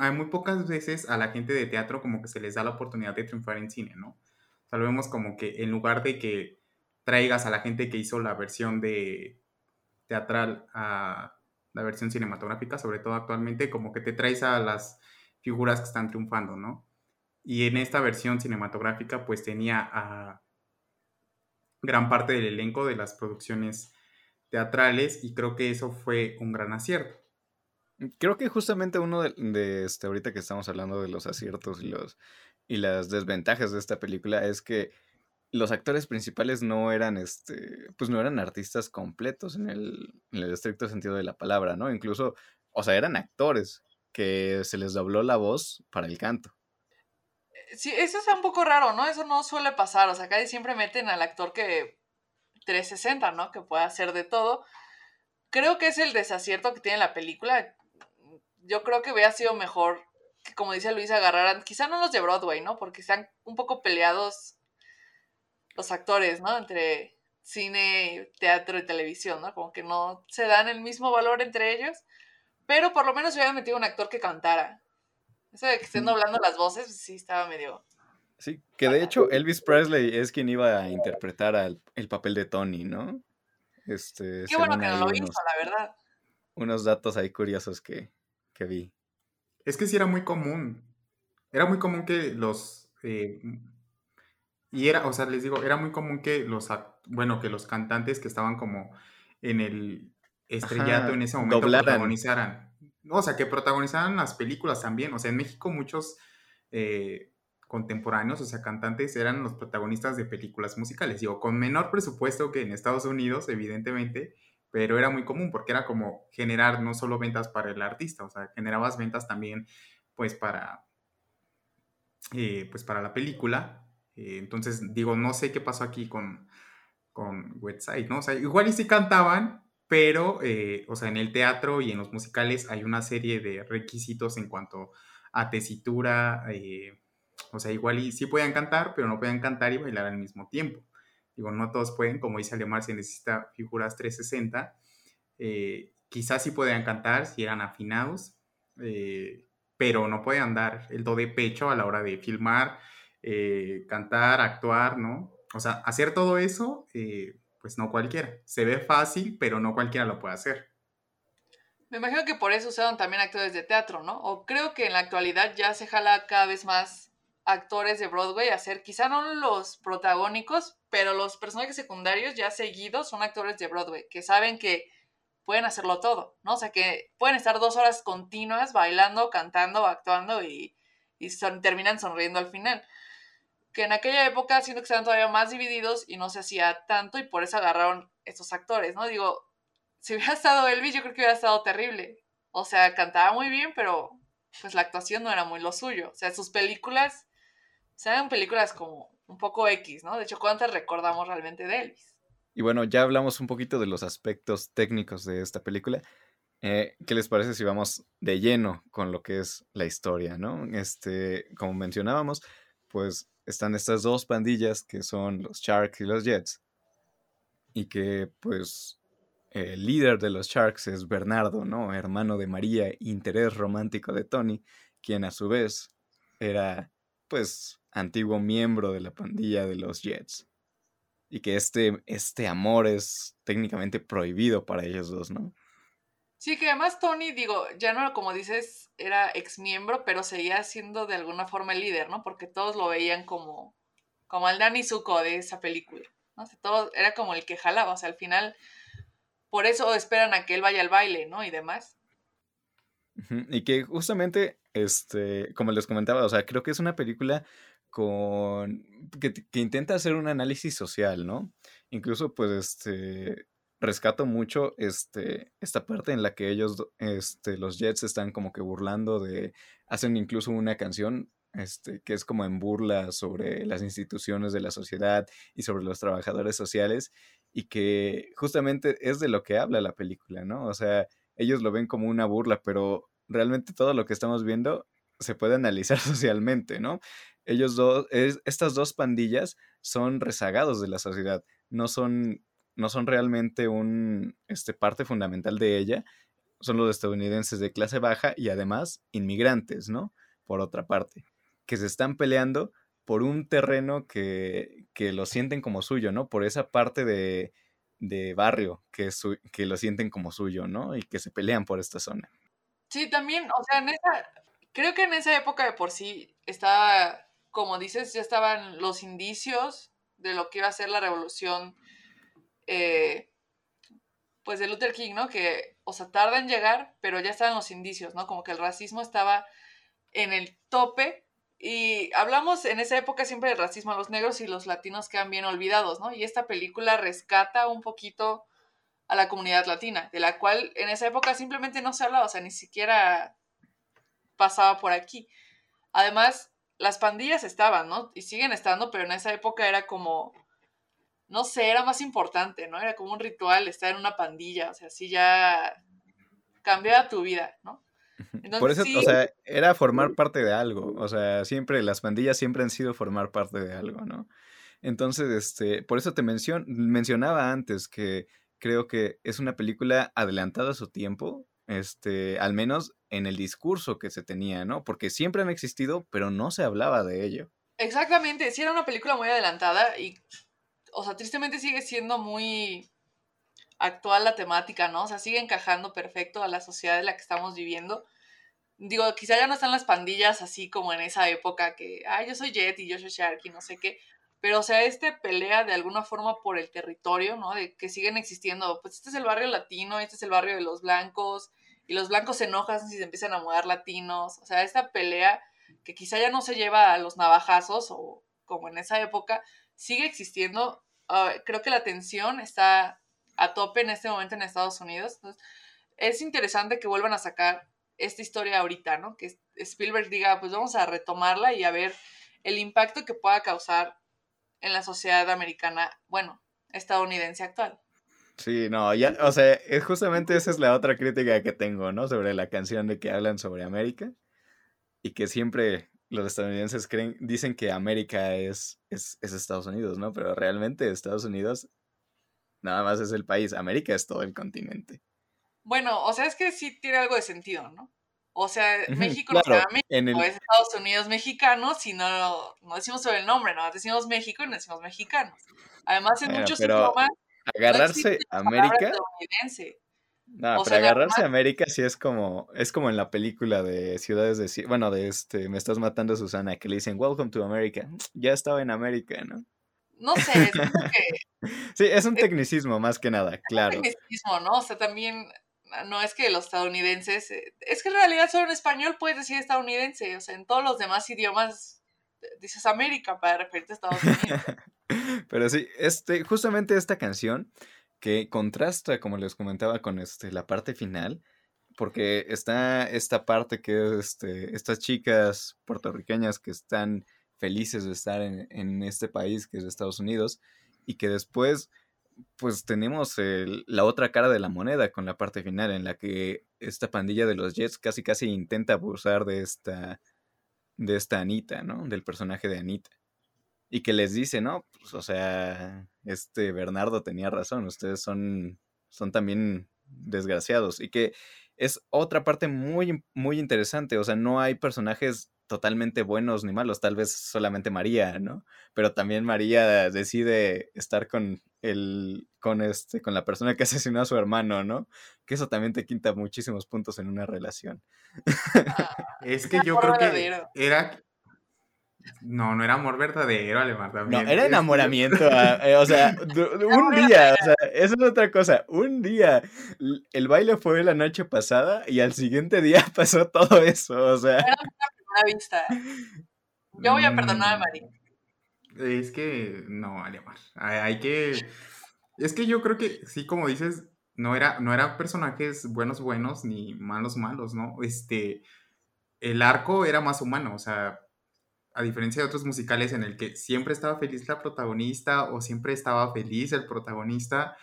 hay muy, pocas veces a la gente de teatro como que se les da la oportunidad de triunfar en cine, ¿no? O sea, lo vemos como que en lugar de que traigas a la gente que hizo la versión de teatral a la versión cinematográfica, sobre todo actualmente, como que te traes a las figuras que están triunfando, ¿no? Y en esta versión cinematográfica pues tenía a gran parte del elenco de las producciones teatrales y creo que eso fue un gran acierto. Creo que justamente uno de, este, ahorita que estamos hablando de los aciertos y, los, y las desventajas de esta película es que los actores principales no eran, este, pues no eran artistas completos en el, en el estricto sentido de la palabra, ¿no? Incluso, o sea, eran actores que se les dobló la voz para el canto sí, eso es un poco raro, ¿no? Eso no suele pasar. O sea, acá siempre meten al actor que 360, ¿no? Que puede hacer de todo. Creo que es el desacierto que tiene la película. Yo creo que hubiera sido mejor que, como dice Luis, agarraran, quizá no los de Broadway, ¿no? Porque están un poco peleados los actores, ¿no? Entre cine, teatro y televisión, ¿no? Como que no se dan el mismo valor entre ellos. Pero por lo menos hubiera metido un actor que cantara. Eso de que estén doblando las voces, sí estaba medio. Sí, que de hecho Elvis Presley es quien iba a interpretar al, el papel de Tony, ¿no? Este, Qué bueno que no lo hizo, la verdad. Unos datos ahí curiosos que, vi. Es que sí era muy común. Era muy común que los. Eh, y era, o sea, les digo, era muy común que los, bueno, que los cantantes que estaban como en el estrellato en ese momento protagonizaran o sea, que protagonizaban las películas también. O sea, en México muchos eh, contemporáneos, o sea, cantantes, eran los protagonistas de películas musicales. Digo, con menor presupuesto que en Estados Unidos, evidentemente, pero era muy común porque era como generar no solo ventas para el artista, o sea, generabas ventas también, pues, para, eh, pues, para la película. Eh, entonces, digo, no sé qué pasó aquí con, con Website, ¿no? O sea, igual y si cantaban, pero, eh, o sea, en el teatro y en los musicales hay una serie de requisitos en cuanto a tesitura, eh, o sea, igual y sí pueden cantar, pero no pueden cantar y bailar al mismo tiempo. Digo, no todos pueden, como dice Alemar, se necesita figuras 360. Eh, quizás sí puedan cantar si eran afinados, pero no pueden dar el do de pecho a la hora de filmar, eh, cantar, actuar, ¿no? O sea, hacer todo eso, eh, pues no cualquiera. Se ve fácil, pero no cualquiera lo puede hacer. Me imagino que por eso usaron también actores de teatro, ¿no? O creo que en la actualidad ya se jala cada vez más actores de Broadway a ser, quizá no los protagónicos, pero los personajes secundarios ya seguidos son actores de Broadway, que saben que pueden hacerlo todo, ¿no? O sea, que pueden estar dos horas continuas bailando, cantando, actuando y, terminan sonriendo al final. Que en aquella época siento que estaban todavía más divididos y no se hacía tanto y por eso agarraron estos actores, ¿no? Digo, si hubiera (laughs) estado Elvis, yo creo que hubiera estado terrible. O sea, cantaba muy bien, pero pues la actuación no era muy lo suyo. O sea, sus películas, se eran películas como un poco X, ¿no? De hecho, ¿cuántas recordamos realmente de Elvis? Y bueno, ya hablamos un poquito de los aspectos técnicos de esta película. Eh, ¿Qué les parece si vamos de lleno con lo que es la historia, no? Este, como mencionábamos, pues están estas dos pandillas que son los Sharks y los Jets. Y que pues el líder de los Sharks es Bernardo, ¿no? Hermano de María, interés romántico de Tony, quien a su vez era, pues, antiguo miembro de la pandilla de los Jets. Y que este, este amor es técnicamente prohibido para ellos dos, ¿no? Sí, que además Tony, digo, ya no, como dices, era ex miembro, pero seguía siendo de alguna forma el líder, ¿no? Porque todos lo veían como, como el Danny Zuko de esa película, ¿no? todo, era como el que jalaba, o sea, al final por eso esperan a que él vaya al baile, ¿no? Y demás. Y que justamente, este, como les comentaba, o sea, creo que es una película con que, intenta hacer un análisis social, ¿no? Incluso, pues, este, rescato mucho este, esta parte en la que ellos, este, los Jets están como que burlando de, hacen incluso una canción este, que es como en burla sobre las instituciones de la sociedad y sobre los trabajadores sociales, y que justamente es de lo que habla la película, ¿no? O sea, ellos lo ven como una burla, pero realmente todo lo que estamos viendo se puede analizar (laughs) socialmente, ¿no? Ellos dos, estas dos pandillas son rezagados de la sociedad, no son, no son realmente un, este, parte fundamental de ella, son los estadounidenses de clase baja y además inmigrantes, ¿no? Por otra parte, que se están peleando por un terreno que, lo sienten como suyo, ¿no? Por esa parte de, barrio que, que lo sienten como suyo, ¿no? Y que se pelean por esta zona. Sí, también, o sea, en esa, creo que en esa época de por sí estaba, como dices, ya estaban los indicios de lo que iba a ser la revolución, eh, pues de Luther King, ¿no? Que, o sea, tarda en llegar, pero ya estaban los indicios, ¿no? Como que el racismo estaba en el tope y hablamos en esa época siempre del racismo a los negros y los latinos quedan bien olvidados, ¿no? Y esta película rescata un poquito a la comunidad latina, de la cual en esa época simplemente no se hablaba, o sea, ni siquiera pasaba por aquí. Además, las pandillas estaban, ¿no? Y siguen estando, pero en esa época era como, no sé, era más importante, ¿no? Era como un ritual estar en una pandilla, o sea, así ya cambiaba tu vida, ¿no? Por eso, o sea, era formar parte de algo. O sea, siempre, las pandillas siempre han sido formar parte de algo, ¿no? Entonces, este, por eso te mencionaba antes que creo que es una película adelantada a su tiempo, este, al menos en el discurso que se tenía, ¿no? Porque siempre han existido, pero no se hablaba de ello. Exactamente, sí era una película muy adelantada y, o sea, tristemente sigue siendo muy actual la temática, ¿no? O sea, sigue encajando perfecto a la sociedad en la que estamos viviendo. Digo, quizá ya no están las pandillas así como en esa época que, ay, yo soy Jet y yo soy Shark y no sé qué. Pero, o sea, este pelea de alguna forma por el territorio, ¿no? De que siguen existiendo, pues este es el barrio latino, este es el barrio de los blancos, y los blancos se enojan si se empiezan a mudar latinos. O sea, esta pelea que quizá ya no se lleva a los navajazos o como en esa época, sigue existiendo. Ah, creo que la tensión está a tope en este momento en Estados Unidos. Es interesante que vuelvan a sacar esta historia ahorita, ¿no? Que Spielberg diga, pues vamos a retomarla y a ver el impacto que pueda causar en la sociedad americana, bueno, estadounidense actual. Sí, no, ya, o sea, es justamente esa es la otra crítica que tengo, ¿no? Sobre la canción de que hablan sobre América y que siempre los estadounidenses creen, dicen que América es, es, es Estados Unidos, ¿no? Pero realmente Estados Unidos nada más es el país, América es todo el continente. Bueno, o sea, es que sí tiene algo de sentido, ¿no? O sea, México no claro, México, en el es Estados Unidos mexicano, si no, no decimos sobre el nombre, no decimos México y no decimos mexicanos. Además, en bueno, muchos idiomas no agarrarse palabra América, estadounidense. No, O pero sea, agarrarse alemán, América sí es como, es como en la película de Ciudades de, bueno, de este, Me estás matando Susana, que le dicen Welcome to America. Ya estaba en América, ¿no? no sé, siento que (laughs) Sí, es un es tecnicismo más que nada, un claro. tecnicismo, ¿no? O sea, también ah, no es que los estadounidenses, eh, es que en realidad solo en español puedes decir estadounidense, o sea, en todos los demás idiomas eh, dices América para referirte a Estados Unidos. (laughs) Pero sí, este, justamente esta canción que contrasta, como les comentaba, con este, la parte final, porque está esta parte que es este, estas chicas puertorriqueñas que están felices de estar en, en este país que es Estados Unidos y que después pues tenemos el- la otra cara de la moneda con la parte final en la que esta pandilla de los Jets casi casi intenta abusar de esta de esta Anita, ¿no? Del personaje de Anita. Y que les dice, no, pues, o sea, este Bernardo tenía razón, ustedes son, son también desgraciados. Y que es otra parte muy, muy interesante, o sea, no hay personajes totalmente buenos ni malos, tal vez solamente María, ¿no? Pero también María decide estar con el, con este, con la persona que (laughs) asesinó a su hermano, ¿no? Que eso también te quita muchísimos puntos en una relación. Ah, Es que yo creo que era... No, no era amor verdadero, Alemar, No, también. era Es- enamoramiento, (laughs) eh, o sea, un día, o sea, eso es otra cosa, un día, el baile fue la noche pasada y al siguiente día (laughs) pasó todo eso, o sea, Era una primera vista. Yo voy a perdonar a Mm, Mari. Es que no, Alemar. Hay, hay que. Es que yo creo que sí, como dices, no era, no eran personajes buenos buenos ni malos malos, ¿no? Este, el arco era más humano, o sea, a diferencia de otros musicales en el que siempre estaba feliz la protagonista o siempre estaba feliz el protagonista,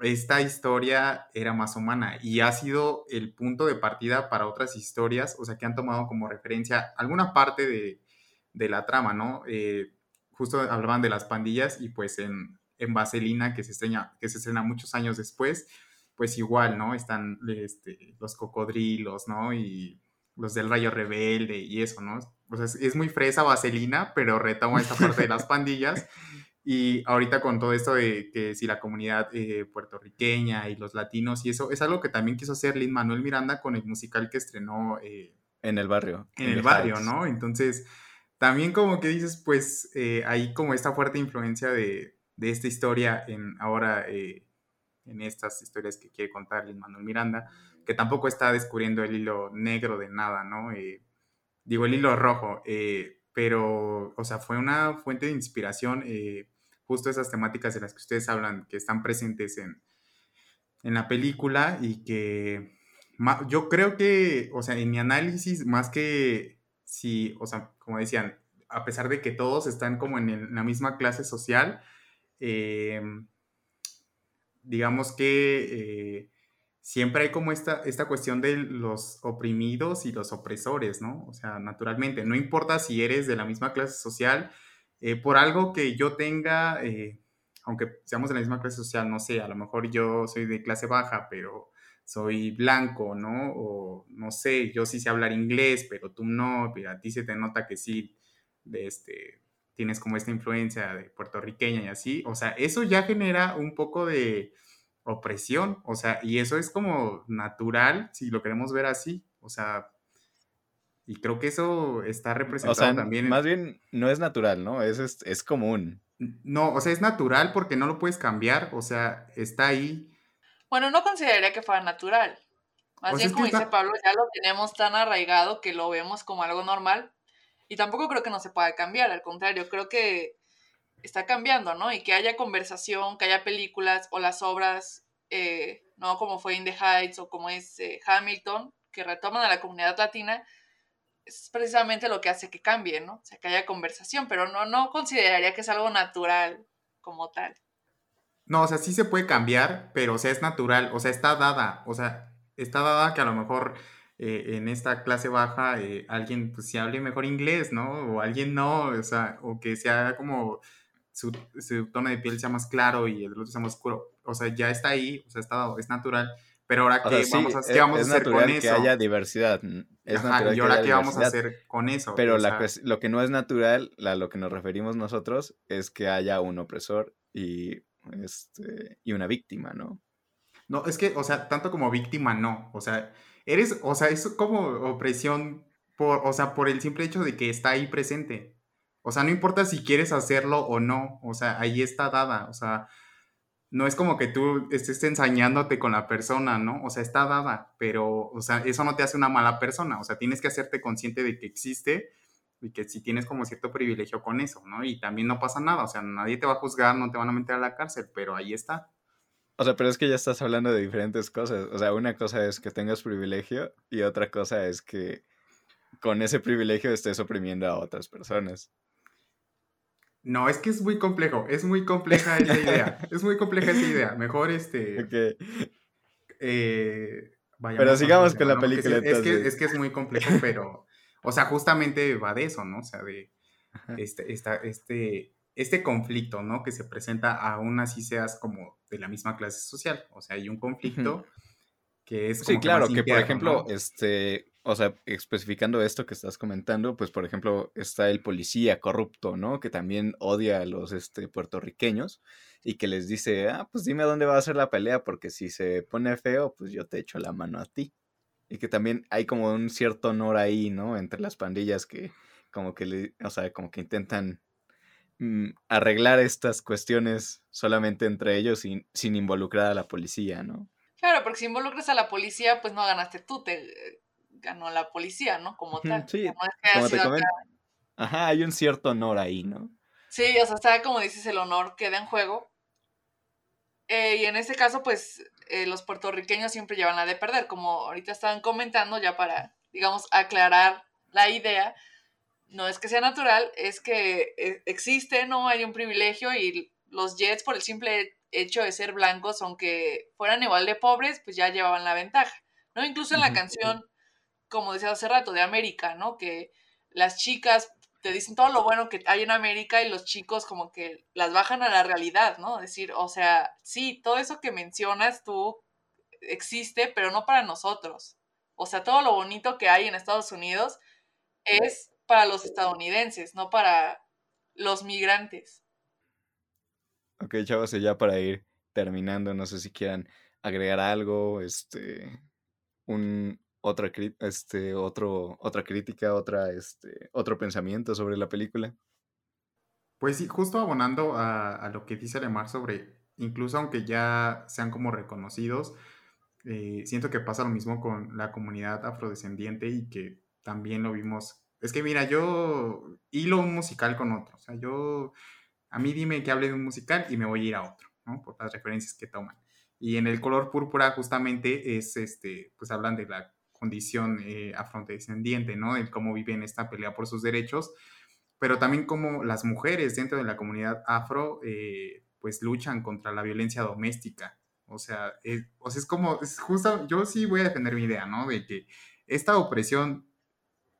esta historia era más humana y ha sido el punto de partida para otras historias, o sea, que han tomado como referencia alguna parte de, de la trama, ¿no? Eh, justo hablaban de las pandillas y pues en, en Vaselina, que se, estrena, que se muchos años después, pues igual, ¿no? Están este, los cocodrilos, ¿no? Y los del Rayo Rebelde y eso, ¿no? O sea, es, es muy fresa Vaselina, pero retoma esta parte de las (laughs) pandillas. Y ahorita con todo esto de que si la comunidad eh, puertorriqueña y los latinos y eso, es algo que también quiso hacer Lin Manuel Miranda con el musical que estrenó eh, en el barrio. en el barrio, Heights. ¿no? Entonces, también como que dices, pues eh, hay como esta fuerte influencia de, de esta historia en ahora, eh, en estas historias que quiere contar Lin Manuel Miranda, que tampoco está descubriendo el hilo negro de nada, ¿no? Digo, el hilo rojo, eh, pero, o sea, fue una fuente de inspiración, eh, justo esas temáticas de las que ustedes hablan, que están presentes en, en la película y que yo creo que, o sea, en mi análisis, más que si, o sea, como decían, a pesar de que todos están como en, la misma clase social, eh, digamos que siempre hay como esta, esta cuestión de los oprimidos y los opresores, ¿no? O sea, naturalmente, no importa si eres de la misma clase social, eh, por algo que yo tenga, eh, aunque seamos de la misma clase social, no sé, a lo mejor yo soy de clase baja, pero soy blanco, ¿no? O no sé, yo sí sé hablar inglés, pero tú no, pero a ti se te nota que sí, de este, tienes como esta influencia de puertorriqueña y así, o sea, eso ya genera un poco de opresión, o sea, y eso es como natural, si lo queremos ver así, o sea, y creo que eso está O representado sea, también en- más bien no es natural, ¿no? Es, es, es común. No, o sea, es natural porque no lo puedes cambiar, o sea, está ahí. Bueno, no consideraría que fuera natural. Más O sea, bien, como dice está- Pablo, ya lo tenemos tan arraigado que lo vemos como algo normal. Y tampoco creo que no se pueda cambiar, al contrario, creo que está cambiando, ¿no? Y que haya conversación, que haya películas o las obras, eh, ¿no? Como fue In the Heights o como es eh, Hamilton, que retoman a la comunidad latina, es precisamente lo que hace que cambie, ¿no? O sea, que haya conversación, pero no, no consideraría que es algo natural como tal. No, o sea, sí se puede cambiar, pero o sea, es natural, o sea, está dada, o sea, está dada que a lo mejor eh, en esta clase baja alguien pues sí hable mejor inglés, ¿no? O alguien no, o sea, o que sea como su, su tono de piel sea más claro y el otro sea más oscuro, o sea, ya está ahí, o sea, está es natural, Pero ahora, ¿qué, vamos, a, ¿qué e, vamos a hacer con eso? que haya diversidad. Es natural y ahora, ¿qué vamos a hacer con eso? Pero la, lo que no es natural, a lo que nos referimos nosotros, es que haya un opresor y, este, y una víctima, ¿no? No, es que, o sea, tanto como víctima, no. O sea, eres, o sea, es como opresión por, o sea, por el simple hecho de que está ahí presente. O sea, no importa si quieres hacerlo o no, o sea, ahí está dada, o sea, no es como que tú estés ensañándote con la persona, ¿no? O sea, está dada, pero, o sea, eso no te hace una mala persona, o sea, tienes que hacerte consciente de que existe y que si tienes como cierto privilegio con eso, ¿no? Y también no pasa nada, o sea, nadie te va a juzgar, no te van a meter a la cárcel, pero ahí está. O sea, pero es que ya estás hablando de diferentes cosas. O sea, una cosa es que tengas privilegio y otra cosa es que con ese privilegio estés oprimiendo a otras personas. No, es que es muy complejo, es muy compleja esa idea, es muy compleja esa idea. Mejor este... Ok. Eh, pero sigamos con la película. Es, que, es que es muy complejo, pero, o sea, justamente va de eso, ¿no? O sea, de este, esta, este, este conflicto, ¿no? Que se presenta aún así seas como de la misma clase social. O sea, hay un conflicto que es... sí, claro, que por ejemplo, este, o sea, especificando esto que estás comentando, pues por ejemplo está el policía corrupto, ¿no? Que también odia a los este, puertorriqueños y que les dice, ah, pues dime dónde va a ser la pelea porque si se pone feo, pues yo te echo la mano a ti. Y que también hay como un cierto honor ahí, ¿no? Entre las pandillas que como que, le, o sea, como que intentan mm, arreglar estas cuestiones solamente entre ellos sin, sin involucrar a la policía, ¿no? Claro, porque si involucras a la policía, pues no ganaste tú, te ganó la policía, ¿no? Como tal. Sí, como te comento. Ajá, hay un cierto honor ahí, ¿no? Sí, o sea, está como dices, el honor queda en juego. Eh, y en este caso, pues, eh, los puertorriqueños siempre llevan la de perder, como ahorita estaban comentando, ya para, digamos, aclarar la idea. No es que sea natural, es que eh, existe, ¿no? Hay un privilegio y los Jets, por el simple hecho de ser blancos, aunque fueran igual de pobres, pues ya llevaban la ventaja, ¿no? Incluso en la canción como decía hace rato, de América, ¿no? Que las chicas te dicen todo lo bueno que hay en América y los chicos como que las bajan a la realidad, ¿no? Decir, o sea, sí, todo eso que mencionas tú existe, pero no para nosotros. O sea, todo lo bonito que hay en Estados Unidos es para los estadounidenses, no para los migrantes. Ok, chavos, ya para ir terminando, no sé si quieran agregar algo, este, un, otra, este, otro, otra crítica, otra, este, otro pensamiento sobre la película. Pues sí, justo abonando a, lo que dice Alemar sobre, incluso aunque ya sean como reconocidos, eh, siento que pasa lo mismo con la comunidad afrodescendiente y que también lo vimos. Es que mira, yo hilo un musical con otro. O sea, yo, a mí dime que hable de un musical y me voy a ir a otro, ¿no? Por las referencias que toman. Y en el color púrpura justamente es, este, pues hablan de la condición eh, afrodescendiente, ¿no? De cómo viven esta pelea por sus derechos, pero también cómo las mujeres dentro de la comunidad afro, eh, pues luchan contra la violencia doméstica. O sea, es, o sea, es como, es justo, yo sí voy a defender mi idea, ¿no? De que esta opresión,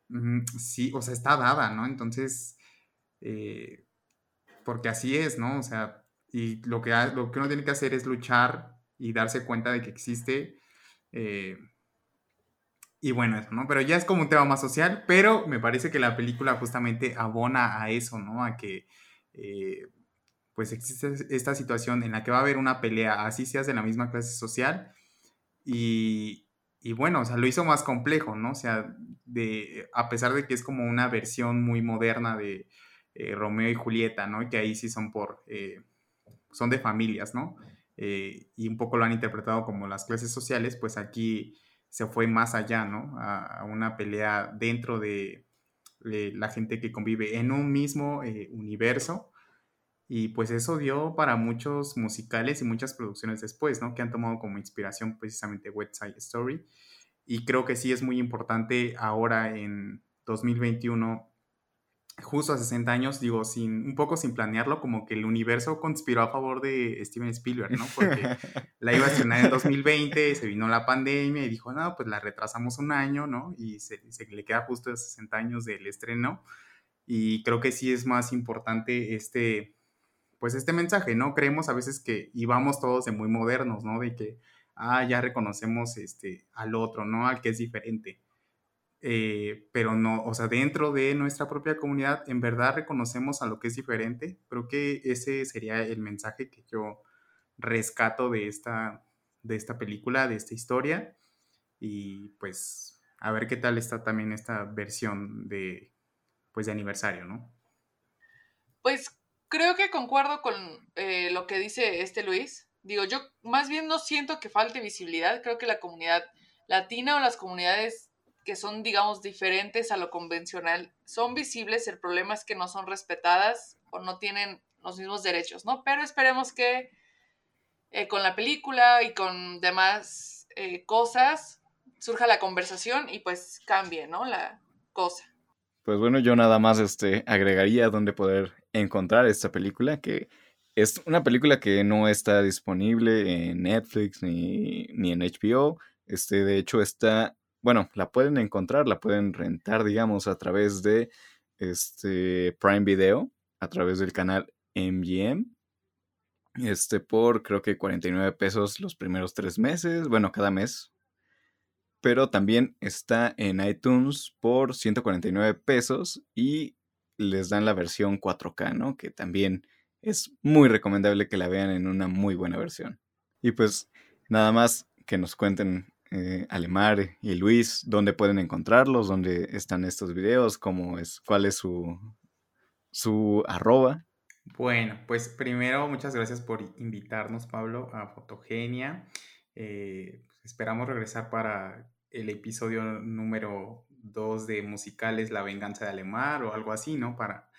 mm, sí, o sea, está dada, ¿no? Entonces, eh, porque así es, ¿no? O sea, y lo que, lo que uno tiene que hacer es luchar y darse cuenta de que existe eh, y bueno, eso, ¿no? Pero ya es como un tema más social, pero me parece que la película justamente abona a eso, ¿no? A que eh, pues existe esta situación en la que va a haber una pelea, así seas de la misma clase social. Y, y bueno, o sea, lo hizo más complejo, ¿no? O sea, de, a pesar de que es como una versión muy moderna de eh, Romeo y Julieta, ¿no? Que ahí sí son por, eh, son de familias, ¿no? y un poco lo han interpretado como las clases sociales, pues aquí se fue más allá, ¿no? A, una pelea dentro de, la gente que convive en un mismo eh, universo. Y pues eso dio para muchos musicales y muchas producciones después, ¿no? Que han tomado como inspiración precisamente West Side Story. Y creo que sí es muy importante ahora en 2021 justo a 60 años, digo, sin, un poco sin planearlo, como que el universo conspiró a favor de Steven Spielberg, ¿no? Porque (laughs) la iba a estrenar en 2020, se vino la pandemia y dijo, no, pues la retrasamos un año, ¿no? Y se, le queda justo a 60 años del estreno. Y creo que sí es más importante este, pues este mensaje, ¿no? Creemos a veces que íbamos todos de muy modernos, ¿no? De que ah, ya reconocemos este, al otro, ¿no? Al que es diferente. Eh, pero no, o sea, dentro de nuestra propia comunidad, en verdad reconocemos a lo que es diferente. Creo que ese sería el mensaje que yo rescato de esta, de esta película, de esta historia. Y pues a ver qué tal está también esta versión de, pues, de aniversario, ¿no? Pues creo que concuerdo con eh, lo que dice este Luis. Digo, yo más bien no siento que falte visibilidad. Creo que la comunidad latina o las comunidades que son, digamos, diferentes a lo convencional son visibles. El problema es que no son respetadas o no tienen los mismos derechos, ¿no? Pero esperemos que eh, con la película y con demás eh, cosas surja la conversación y pues cambie, ¿no? La cosa. Pues bueno, yo nada más este, agregaría dónde poder encontrar esta película, que es una película que no está disponible en Netflix ni, ni en HBO. Este, de hecho, está bueno, la pueden encontrar, la pueden rentar, digamos, a través de este Prime Video, a través del canal MGM. Este, por creo que 49 pesos los primeros tres meses, bueno, cada mes. Pero también está en iTunes por 149 pesos y les dan la versión 4K, ¿no? Que también es muy recomendable que la vean en una muy buena versión. Y pues nada más que nos cuenten eh, Alemar y Luis, dónde pueden encontrarlos, dónde están estos videos, cómo es, cuál es su, su arroba. Bueno, pues primero muchas gracias por invitarnos, Pablo, a Fotogenia. Eh, esperamos regresar para el episodio número 2 de musicales La venganza de Alemar o algo así, ¿no? Para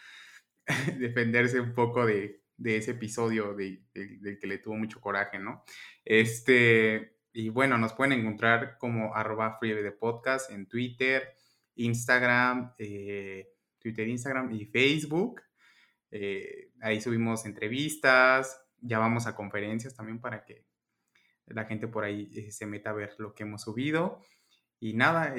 (laughs) defenderse un poco de, ese episodio del que le tuvo mucho coraje, ¿no? Este, y bueno, nos pueden encontrar como arroba de podcast en Twitter, Instagram, eh, Twitter, Instagram y Facebook. Eh, ahí subimos entrevistas, ya vamos a conferencias también para que la gente por ahí eh, se meta a ver lo que hemos subido. Y nada,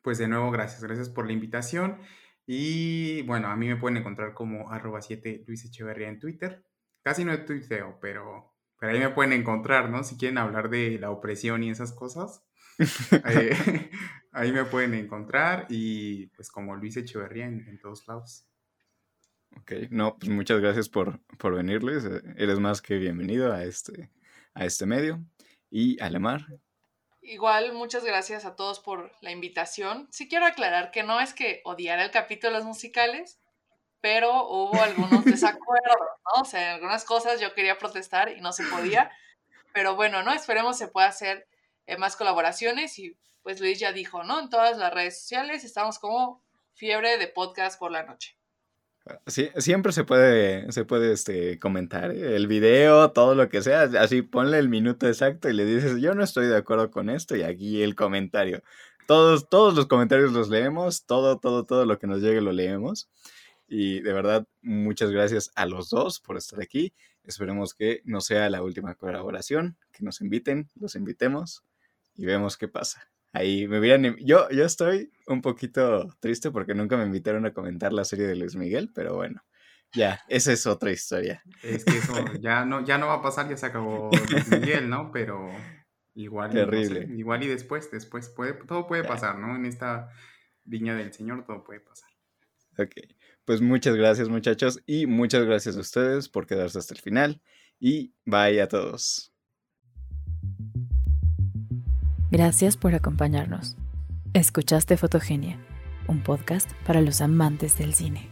pues de nuevo, gracias, gracias por la invitación. Y bueno, a mí me pueden encontrar como arroba 7 Luis Echeverría en Twitter. Casi no tuiteo, pero pero ahí me pueden encontrar, ¿no? Si quieren hablar de la opresión y esas cosas, (laughs) eh, (laughs) ahí me pueden encontrar y pues como Luis Echeverría en, todos lados. Ok, no, pues muchas gracias por, por venirles. Eh, eres más que bienvenido a este, a este medio. Y Alemar. Igual, muchas gracias a todos por la invitación. Sí quiero aclarar que no es que odiara el capítulo de los musicales, pero hubo algunos (laughs) desacuerdos, ¿no? O sea, en algunas cosas yo quería protestar y no se podía, pero bueno, ¿no? Esperemos se pueda hacer eh, más colaboraciones y pues Luis ya dijo, ¿no? En todas las redes sociales estamos como fiebre de podcast por la noche. Sí, siempre se puede, se puede este, comentar el video, todo lo que sea, así ponle el minuto exacto y le dices, yo no estoy de acuerdo con esto y aquí el comentario. Todos, todos los comentarios los leemos, todo, todo, todo lo que nos llegue lo leemos. Y de verdad, muchas gracias a los dos por estar aquí. Esperemos que no sea la última colaboración, que nos inviten, los invitemos y vemos qué pasa. Ahí me hubieran... Yo, yo estoy un poquito triste porque nunca me invitaron a comentar la serie de Luis Miguel, pero bueno, ya, esa es otra historia. Es que eso (laughs) ya no, ya no va a pasar, ya se acabó Luis Miguel, ¿no? Pero igual... Terrible. igual y después, después, puede, todo puede pasar, ¿no? En esta viña del Señor todo puede pasar. Ok. Pues muchas gracias muchachos y muchas gracias a ustedes por quedarse hasta el final y bye a todos. Gracias por acompañarnos. Escuchaste Fotogenia, un podcast para los amantes del cine.